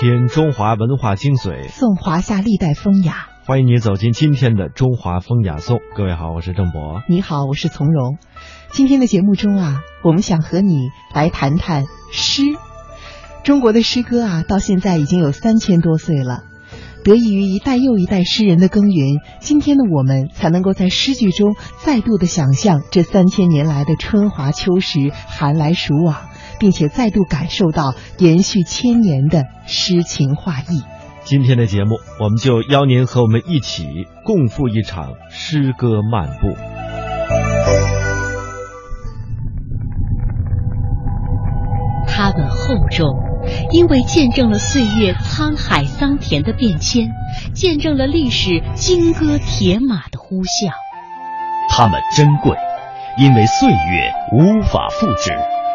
品中华文化精髓，颂华夏历代风雅。欢迎你走进今天的中华风雅颂。各位好，我是郑博。你好，我是从容。今天的节目中啊，我们想和你来谈谈诗。中国的诗歌啊，到现在已经有三千多岁了。得益于一代又一代诗人的耕耘，今天的我们才能够在诗句中再度的想象这三千年来的春华秋实、寒来暑往，并且再度感受到延续千年的诗情画意。今天的节目，我们就邀您和我们一起共赴一场诗歌漫步。它们厚重。因为见证了岁月沧海桑田的变迁，见证了历史金戈铁马的呼啸。它们珍贵，因为岁月无法复制，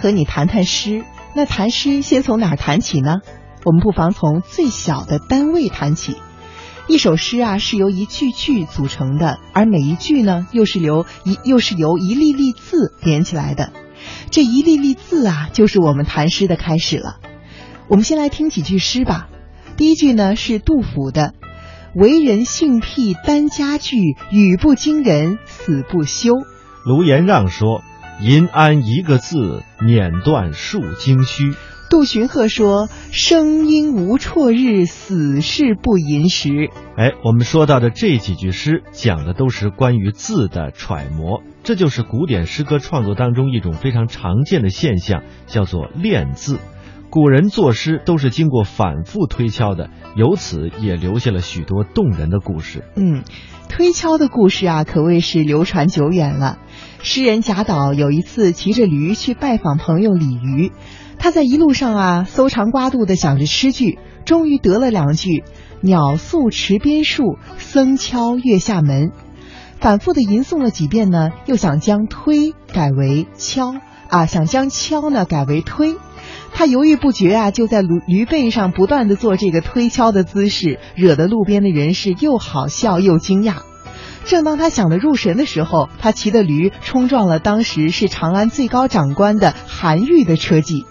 和你谈谈诗，那谈诗先从哪儿谈起呢？我们不妨从最小的单位谈起。一首诗啊，是由一句句组成的，而每一句呢，又是由一又是由一粒粒字连起来的。这一粒粒字啊，就是我们谈诗的开始了。我们先来听几句诗吧。第一句呢是杜甫的：“为人性僻单家具，语不惊人死不休。”卢延让说：“银安一个字，碾断数经须。”杜荀鹤说：“生应无辍日，死事不吟时。”哎，我们说到的这几句诗，讲的都是关于字的揣摩，这就是古典诗歌创作当中一种非常常见的现象，叫做练字。古人作诗都是经过反复推敲的，由此也留下了许多动人的故事。嗯，推敲的故事啊，可谓是流传久远了。诗人贾岛有一次骑着驴去拜访朋友李渔。他在一路上啊，搜肠刮肚的想着诗句，终于得了两句：“鸟宿池边树，僧敲月下门。”反复的吟诵了几遍呢，又想将推改为敲啊，想将敲呢改为推。他犹豫不决啊，就在驴驴背上不断的做这个推敲的姿势，惹得路边的人是又好笑又惊讶。正当他想得入神的时候，他骑的驴冲撞了当时是长安最高长官的韩愈的车骑。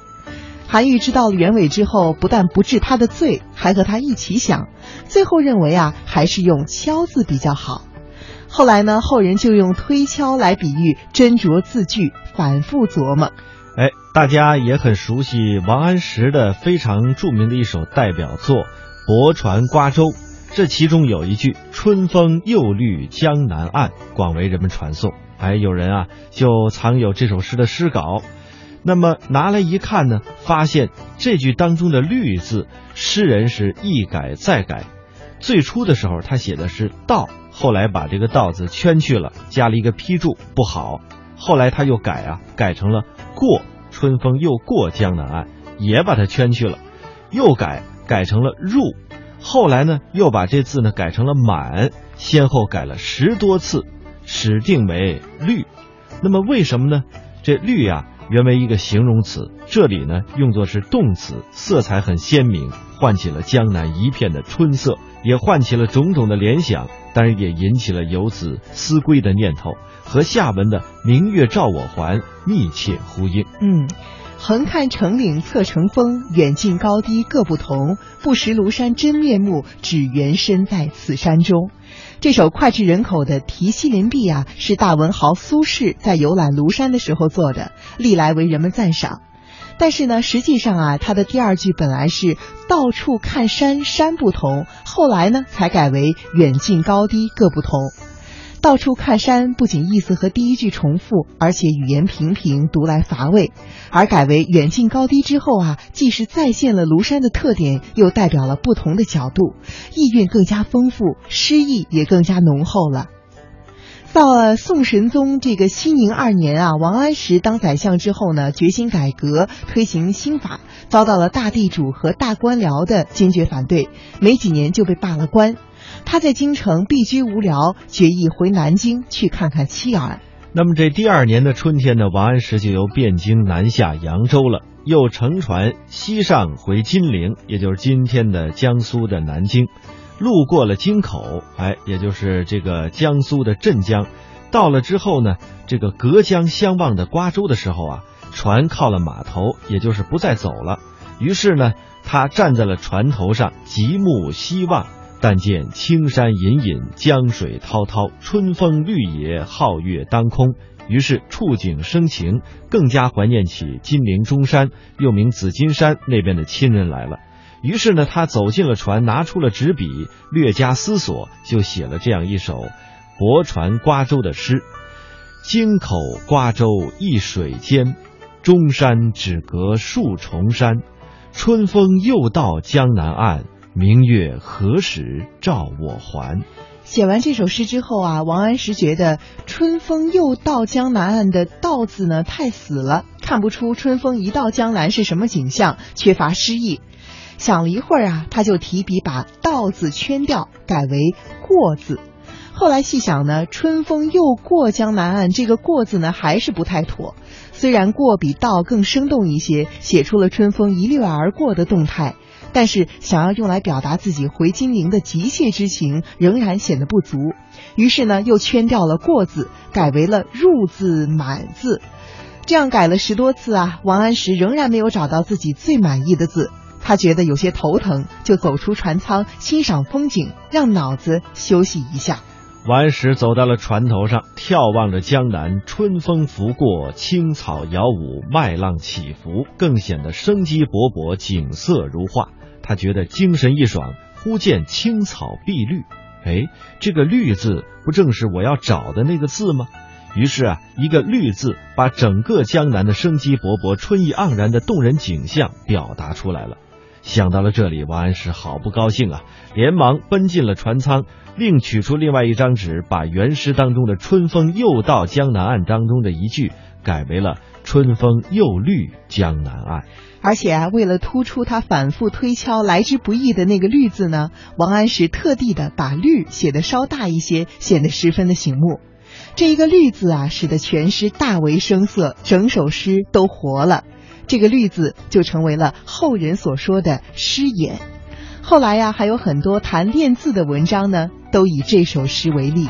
韩愈知道了原委之后，不但不治他的罪，还和他一起想，最后认为啊，还是用“敲”字比较好。后来呢，后人就用“推敲”来比喻斟酌字句，反复琢磨。哎，大家也很熟悉王安石的非常著名的一首代表作《泊船瓜洲》，这其中有一句“春风又绿江南岸”，广为人们传颂。哎，有人啊，就藏有这首诗的诗稿。那么拿来一看呢，发现这句当中的“绿”字，诗人是一改再改。最初的时候他写的是“到”，后来把这个“到”字圈去了，加了一个批注，不好。后来他又改啊，改成了“过”，春风又过江南岸，也把它圈去了，又改改成了“入”。后来呢，又把这字呢改成了“满”，先后改了十多次，始定为“绿”。那么为什么呢？这“绿”呀。原为一个形容词，这里呢用作是动词，色彩很鲜明，唤起了江南一片的春色，也唤起了种种的联想，当然也引起了游子思归的念头，和下文的“明月照我还”密切呼应。嗯，横看成岭侧成峰，远近高低各不同，不识庐山真面目，只缘身在此山中。这首脍炙人口的《题西林壁》啊，是大文豪苏轼在游览庐山的时候做的，历来为人们赞赏。但是呢，实际上啊，他的第二句本来是“到处看山山不同”，后来呢才改为“远近高低各不同”。到处看山，不仅意思和第一句重复，而且语言平平，读来乏味；而改为远近高低之后啊，既是再现了庐山的特点，又代表了不同的角度，意蕴更加丰富，诗意也更加浓厚了。到了宋神宗这个熙宁二年啊，王安石当宰相之后呢，决心改革，推行新法，遭到了大地主和大官僚的坚决反对，没几年就被罢了官。他在京城避居无聊，决意回南京去看看妻儿。那么这第二年的春天呢，王安石就由汴京南下扬州了，又乘船西上回金陵，也就是今天的江苏的南京。路过了京口，哎，也就是这个江苏的镇江，到了之后呢，这个隔江相望的瓜州的时候啊，船靠了码头，也就是不再走了。于是呢，他站在了船头上，极目西望，但见青山隐隐，江水滔滔，春风绿野，皓月当空。于是触景生情，更加怀念起金陵中山，又名紫金山那边的亲人来了。于是呢，他走进了船，拿出了纸笔，略加思索，就写了这样一首《泊船瓜洲》的诗：“京口瓜洲一水间，中山只隔数重山。春风又到江南岸，明月何时照我还？”写完这首诗之后啊，王安石觉得“春风又到江南岸”的“到”字呢太死了，看不出春风一到江南是什么景象，缺乏诗意。想了一会儿啊，他就提笔把“到”字圈掉，改为“过”字。后来细想呢，“春风又过江南岸”这个“过”字呢还是不太妥。虽然“过”比“到”更生动一些，写出了春风一掠而过的动态，但是想要用来表达自己回金陵的急切之情，仍然显得不足。于是呢，又圈掉了“过”字，改为了“入”字、“满”字。这样改了十多次啊，王安石仍然没有找到自己最满意的字。他觉得有些头疼，就走出船舱欣赏风景，让脑子休息一下。王安石走到了船头上，眺望着江南，春风拂过，青草摇舞，麦浪起伏，更显得生机勃勃，景色如画。他觉得精神一爽，忽见青草碧绿，哎，这个“绿”字不正是我要找的那个字吗？于是啊，一个“绿”字把整个江南的生机勃勃、春意盎然的动人景象表达出来了。想到了这里，王安石好不高兴啊，连忙奔进了船舱，另取出另外一张纸，把原诗当中的“春风又到江南岸”当中的一句改为了“春风又绿江南岸”。而且啊，为了突出他反复推敲来之不易的那个“绿”字呢，王安石特地的把“绿”写得稍大一些，显得十分的醒目。这一个“绿”字啊，使得全诗大为生色，整首诗都活了。这个“绿”字就成为了后人所说的诗眼。后来呀，还有很多谈练字的文章呢，都以这首诗为例。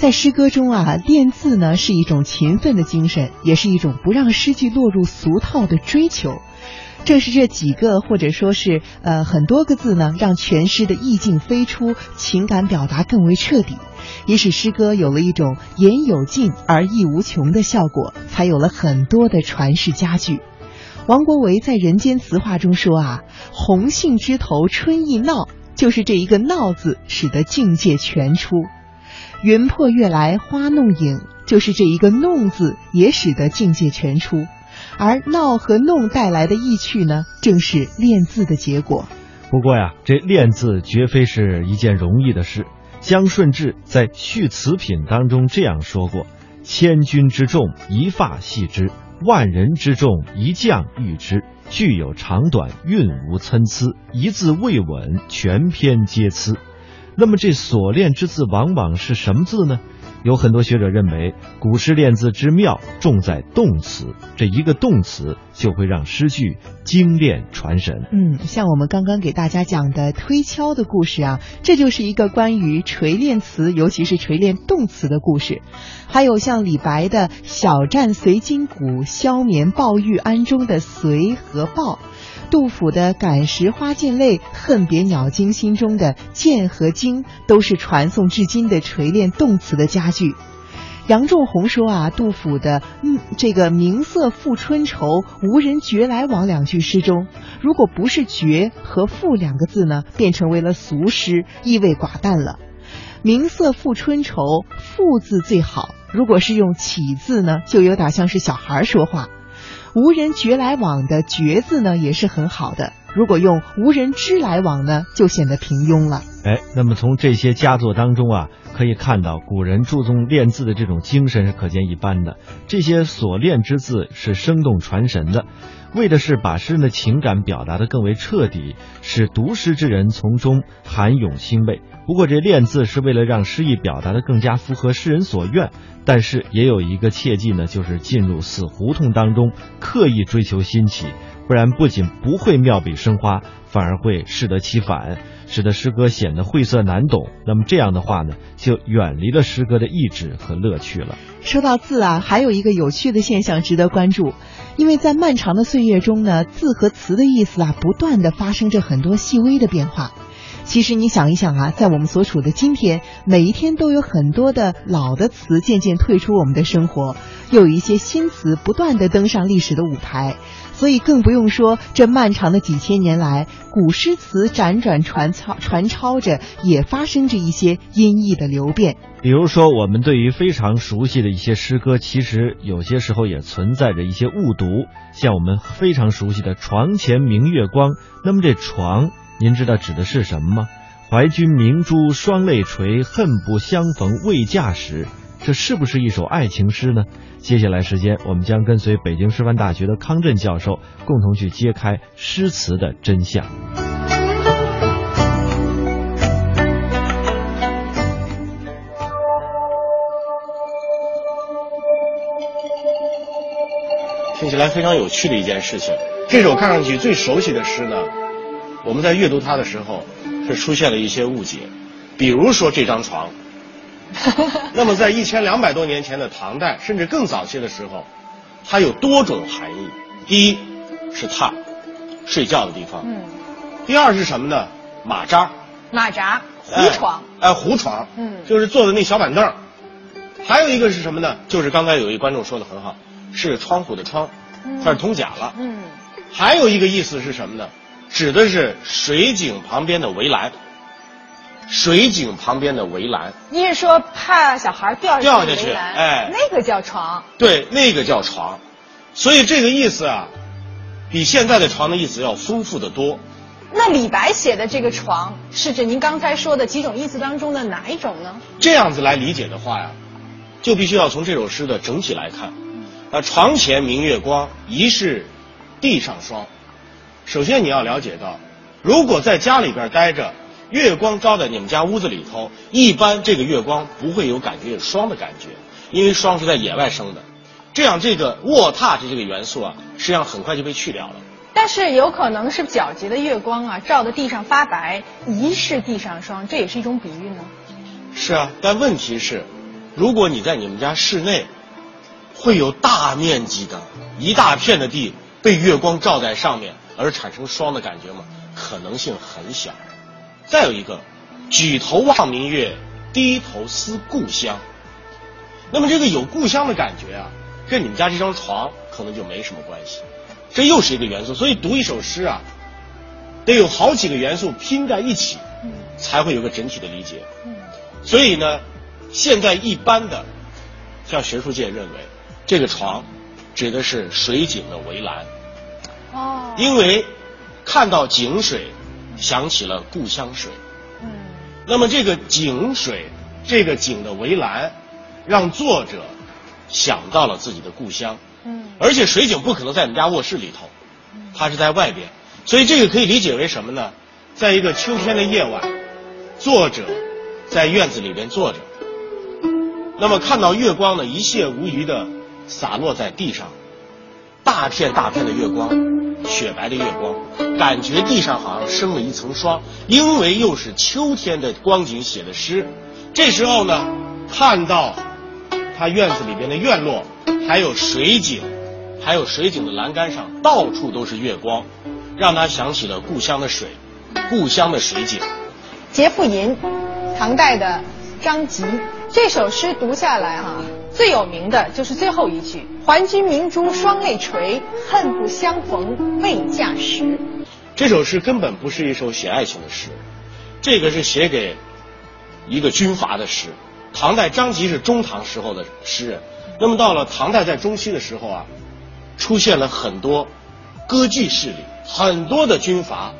在诗歌中啊，练字呢是一种勤奋的精神，也是一种不让诗句落入俗套的追求。正是这几个或者说是呃很多个字呢，让全诗的意境飞出，情感表达更为彻底，也使诗歌有了一种言有尽而意无穷的效果，才有了很多的传世佳句。王国维在《人间词话》中说啊：“红杏枝头春意闹”，就是这一个“闹”字，使得境界全出。云破月来花弄影，就是这一个弄字，也使得境界全出。而闹和弄带来的意趣呢，正是练字的结果。不过呀，这练字绝非是一件容易的事。江顺志在《续词品》当中这样说过：“千钧之重，一发系之；万人之众，一将御之。句有长短，韵无参差，一字未稳，全篇皆疵。”那么这所练之字往往是什么字呢？有很多学者认为，古诗练字之妙重在动词，这一个动词就会让诗句精炼传神。嗯，像我们刚刚给大家讲的推敲的故事啊，这就是一个关于锤炼词，尤其是锤炼动词的故事。还有像李白的“小战随金鼓，消眠抱玉鞍”中的“随”和“抱”。杜甫的“感时花溅泪，恨别鸟惊心”中的“溅”和“惊”都是传颂至今的锤炼动词的佳句。杨仲宏说啊，杜甫的“嗯，这个明色复春愁，无人觉来往”两句诗中，如果不是“觉”和“复”两个字呢，便成为了俗诗，意味寡淡了。明色复春愁，“复”字最好，如果是用“起”字呢，就有点像是小孩说话。无人觉来往的“觉”字呢，也是很好的。如果用无人知来往呢，就显得平庸了。哎，那么从这些佳作当中啊，可以看到古人注重练字的这种精神是可见一斑的。这些所练之字是生动传神的，为的是把诗人的情感表达的更为彻底，使读诗之人从中含涌欣慰。不过，这练字是为了让诗意表达的更加符合诗人所愿。但是也有一个切记呢，就是进入死胡同当中，刻意追求新奇，不然不仅不会妙笔生花，反而会适得其反，使得诗歌显得晦涩难懂。那么这样的话呢，就远离了诗歌的意志和乐趣了。说到字啊，还有一个有趣的现象值得关注，因为在漫长的岁月中呢，字和词的意思啊，不断的发生着很多细微的变化。其实你想一想啊，在我们所处的今天，每一天都有很多的老的词渐渐退出我们的生活，又有一些新词不断的登上历史的舞台，所以更不用说这漫长的几千年来，古诗词辗转传抄传抄着，也发生着一些音译的流变。比如说，我们对于非常熟悉的一些诗歌，其实有些时候也存在着一些误读，像我们非常熟悉的“床前明月光”，那么这“床”。您知道指的是什么吗？怀君明珠双泪垂，恨不相逢未嫁时。这是不是一首爱情诗呢？接下来时间，我们将跟随北京师范大学的康震教授，共同去揭开诗词的真相。听起来非常有趣的一件事情。这首看上去最熟悉的诗呢？我们在阅读它的时候，是出现了一些误解，比如说这张床。那么在一千两百多年前的唐代，甚至更早些的时候，它有多种含义。第一，是榻，睡觉的地方。嗯，第二是什么呢？马扎，马扎、胡哎床。哎，胡床，嗯就是坐的那小板凳。还有一个是什么呢？就是刚才有一观众说的很好，是窗户的窗，它是通假了。嗯，还有一个意思是什么呢？指的是水井旁边的围栏。水井旁边的围栏，你是说怕小孩掉掉下去哎那个叫床。对，那个叫床。所以这个意思啊，比现在的床的意思要丰富的多。那李白写的这个床，是指您刚才说的几种意思当中的哪一种呢？这样子来理解的话呀，就必须要从这首诗的整体来看。啊，床前明月光，疑是地上霜。首先你要了解到，如果在家里边待着，月光照在你们家屋子里头，一般这个月光不会有感觉有霜的感觉，因为霜是在野外生的。这样这个卧榻的这个元素啊，实际上很快就被去掉了。但是有可能是皎洁的月光啊，照的地上发白，疑是地上霜，这也是一种比喻呢。是啊，但问题是，如果你在你们家室内，会有大面积的一大片的地被月光照在上面而产生霜的感觉吗？可能性很小。再有一个，举头望明月，低头思故乡。那么这个有故乡的感觉啊，跟你们家这张床可能就没什么关系。这又是一个元素，所以读一首诗啊，得有好几个元素拼在一起，才会有个整体的理解。所以呢，现在一般的，像学术界认为，这个床指的是水井的围栏，哦，因为看到井水，想起了故乡水。嗯，那么这个井水，这个井的围栏，让作者想到了自己的故乡。嗯，而且水井不可能在你们家卧室里头，它是在外边，所以这个可以理解为什么呢？在一个秋天的夜晚，作者在院子里边坐着，那么看到月光呢一泻无余的洒落在地上，大片大片的月光，雪白的月光，感觉地上好像生了一层霜，因为又是秋天的光景写的诗。这时候呢，看到他院子里边的院落，还有水井，还有水井的栏杆上到处都是月光，让他想起了故乡的水，故乡的水井。《杰富吟》，唐代的张籍。这首诗读下来哈、最有名的就是最后一句“还君明珠双泪垂，恨不相逢未嫁时这首诗根本不是一首写爱情的诗，这个是写给一个军阀的诗。唐代张籍是中唐时候的诗人，那么到了唐代在中期的时候啊，出现了很多割据势力，很多的军阀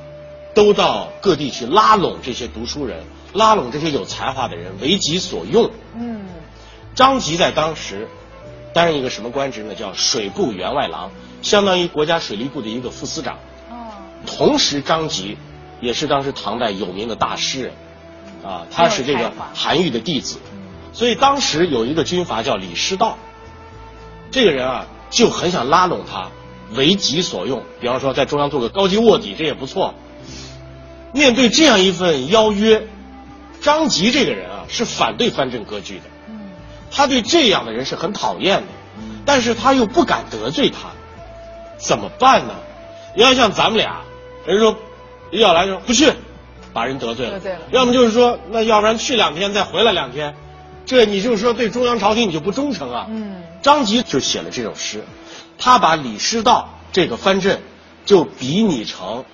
都到各地去拉拢这些读书人，拉拢这些有才华的人为己所用。”。嗯，张籍在当时担任一个什么官职呢？叫水部员外郎，相当于国家水利部的一个副司长。哦，同时，张籍也是当时唐代有名的大诗人，啊，他是这个韩愈的弟子，所以当时有一个军阀叫李师道，这个人啊就很想拉拢他，为己所用。比方说，在中央做个高级卧底，这也不错。面对这样一份邀约，张籍这个人啊是反对藩镇割据的，他对这样的人是很讨厌的，但是他又不敢得罪他，怎么办呢？你要像咱们俩，人说要来说不去，把人得罪了；得罪了要么就是说，那要不然去两天再回来两天，这你就是说对中央朝廷你就不忠诚啊。嗯，张籍就写了这首诗，他把李师道这个藩镇就比拟成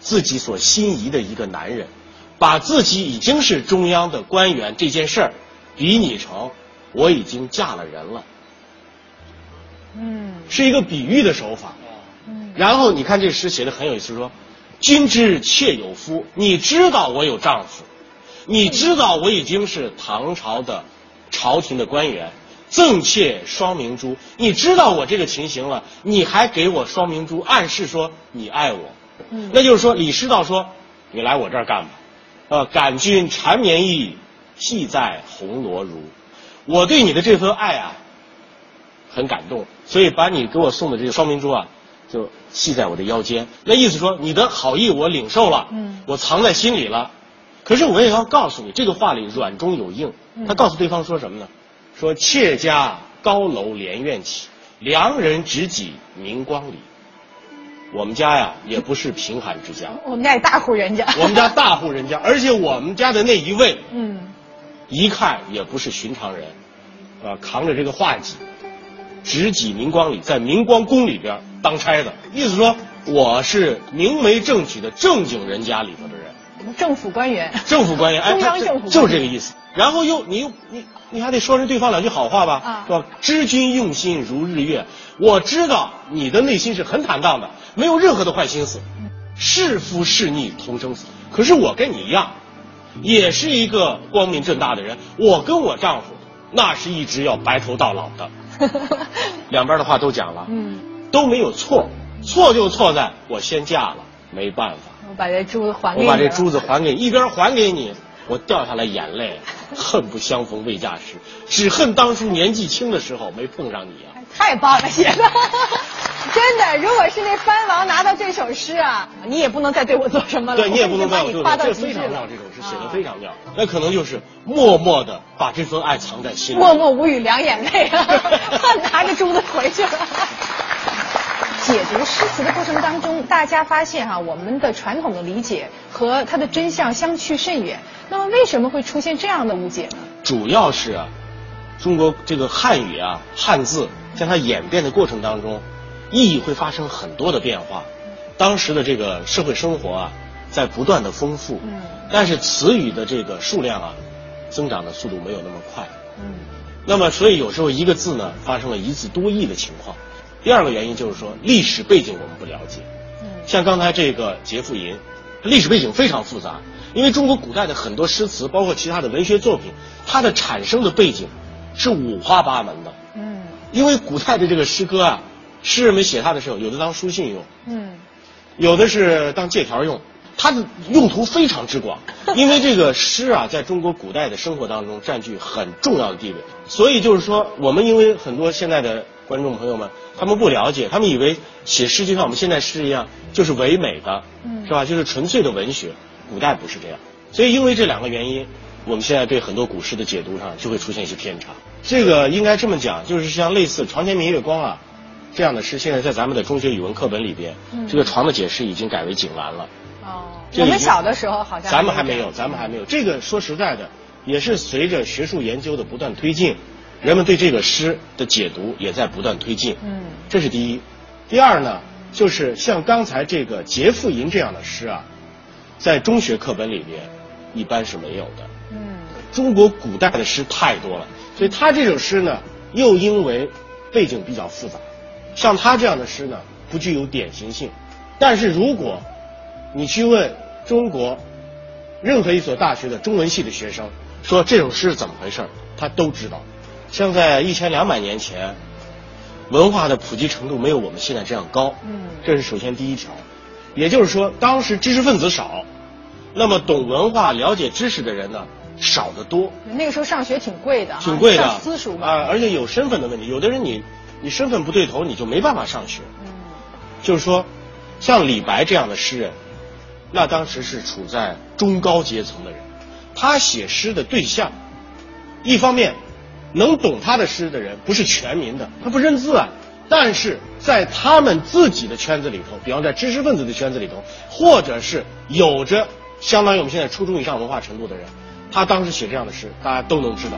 自己所心仪的一个男人，把自己已经是中央的官员这件事儿比拟成我已经嫁了人了，嗯，是一个比喻的手法。嗯，然后你看这诗写的很有意思，说：“君知妾有夫，你知道我有丈夫，你知道我已经是唐朝的朝廷的官员，赠妾双明珠，你知道我这个情形了，你还给我双明珠，暗示说你爱我。嗯那就是说，李师道说：你来我这儿干吧，呃，感君缠绵意，系在红罗襦。我对你的这份爱啊，很感动，所以把你给我送的这个双明珠啊，就系在我的腰间。那意思说，你的好意我领受了，嗯我藏在心里了。可是我也要告诉你，这个话里软中有硬。他告诉对方说什么呢？说妾家高楼连苑起，良人执戟明光里。我们家呀也不是贫寒之家，我们家也大户人家。我们家大户人家，而且我们家的那一位，嗯，一看也不是寻常人，啊，扛着这个画戟，直挤明光里，在明光宫里边当差的，意思说我是明媒正娶的正经人家里头的人。政府官员，政府官员，哎，中央政府就是这个意思。然后又你又你你还得说人对方两句好话吧，啊是吧？知君用心如日月，我知道你的内心是很坦荡的，没有任何的坏心思，是夫是逆同生死。可是我跟你一样，也是一个光明正大的人，我跟我丈夫那是一直要白头到老的，两边的话都讲了，嗯，都没有错，错就错在我先嫁了，没办法。我把这珠子还给你我把这珠子还给你，一边还给你，我掉下来眼泪，恨不相逢未嫁时，只恨当初年纪轻的时候没碰上你啊！太棒了，写的，真的。如果是那藩王拿到这首诗啊，你也不能再对我做什么了，对你也不能把你怪我，夸到极致这非常妙，这。首诗写的啊非常妙，那可能就是默默的把这份爱藏在心里。默默无语，两眼泪啊，拿着珠子回去了。解读诗词的过程当中，大家发现哈、我们的传统的理解和它的真相相去甚远。那么为什么会出现这样的误解呢？主要是啊，中国这个汉语啊，汉字在它演变的过程当中，意义会发生很多的变化。当时的这个社会生活啊，在不断的丰富，嗯但是词语的这个数量啊，增长的速度没有那么快。嗯那么，所以有时候一个字呢，发生了一字多义的情况。第二个原因就是说，历史背景我们不了解。嗯像刚才这个《劫富吟》，历史背景非常复杂，因为中国古代的很多诗词，包括其他的文学作品，它的产生的背景是五花八门的。嗯因为古代的这个诗歌啊，诗人们写它的时候，有的当书信用，嗯有的是当借条用，它的用途非常之广。因为这个诗啊，在中国古代的生活当中占据很重要的地位，所以就是说，我们因为很多现在的观众朋友们，他们不了解，他们以为写诗就像我们现在诗一样，就是唯美的，嗯是吧？就是纯粹的文学。古代不是这样，所以因为这两个原因，我们现在对很多古诗的解读上就会出现一些偏差。这个应该这么讲，就是像类似“床前明月光”啊这样的诗，现在在咱们的中学语文课本里边，嗯这个“床”的解释已经改为“井栏”了。哦，我们小的时候好像咱们还没有，咱们还没有。这个说实在的，也是随着学术研究的不断推进，人们对这个诗的解读也在不断推进。嗯这是第一。第二呢，就是像刚才这个《劫富吟》这样的诗啊，在中学课本里边一般是没有的。嗯中国古代的诗太多了，所以他这首诗呢，又因为背景比较复杂，像他这样的诗呢，不具有典型性。但是如果你去问中国任何一所大学的中文系的学生，说这首诗是怎么回事，他都知道。像在一千两百年前，文化的普及程度没有我们现在这样高，嗯这是首先第一条。也就是说，当时知识分子少，那么懂文化、了解知识的人呢少得多。那个时候上学挺贵的啊，挺贵的上私塾嘛。啊，而且有身份的问题，有的人你你身份不对头，你就没办法上学。嗯就是说，像李白这样的诗人，那当时是处在中高阶层的人，他写诗的对象，一方面能懂他的诗的人不是全民的，他不认字啊。但是在他们自己的圈子里头，比方在知识分子的圈子里头，或者是有着相当于我们现在初中以上文化程度的人，他当时写这样的诗，大家都能知道。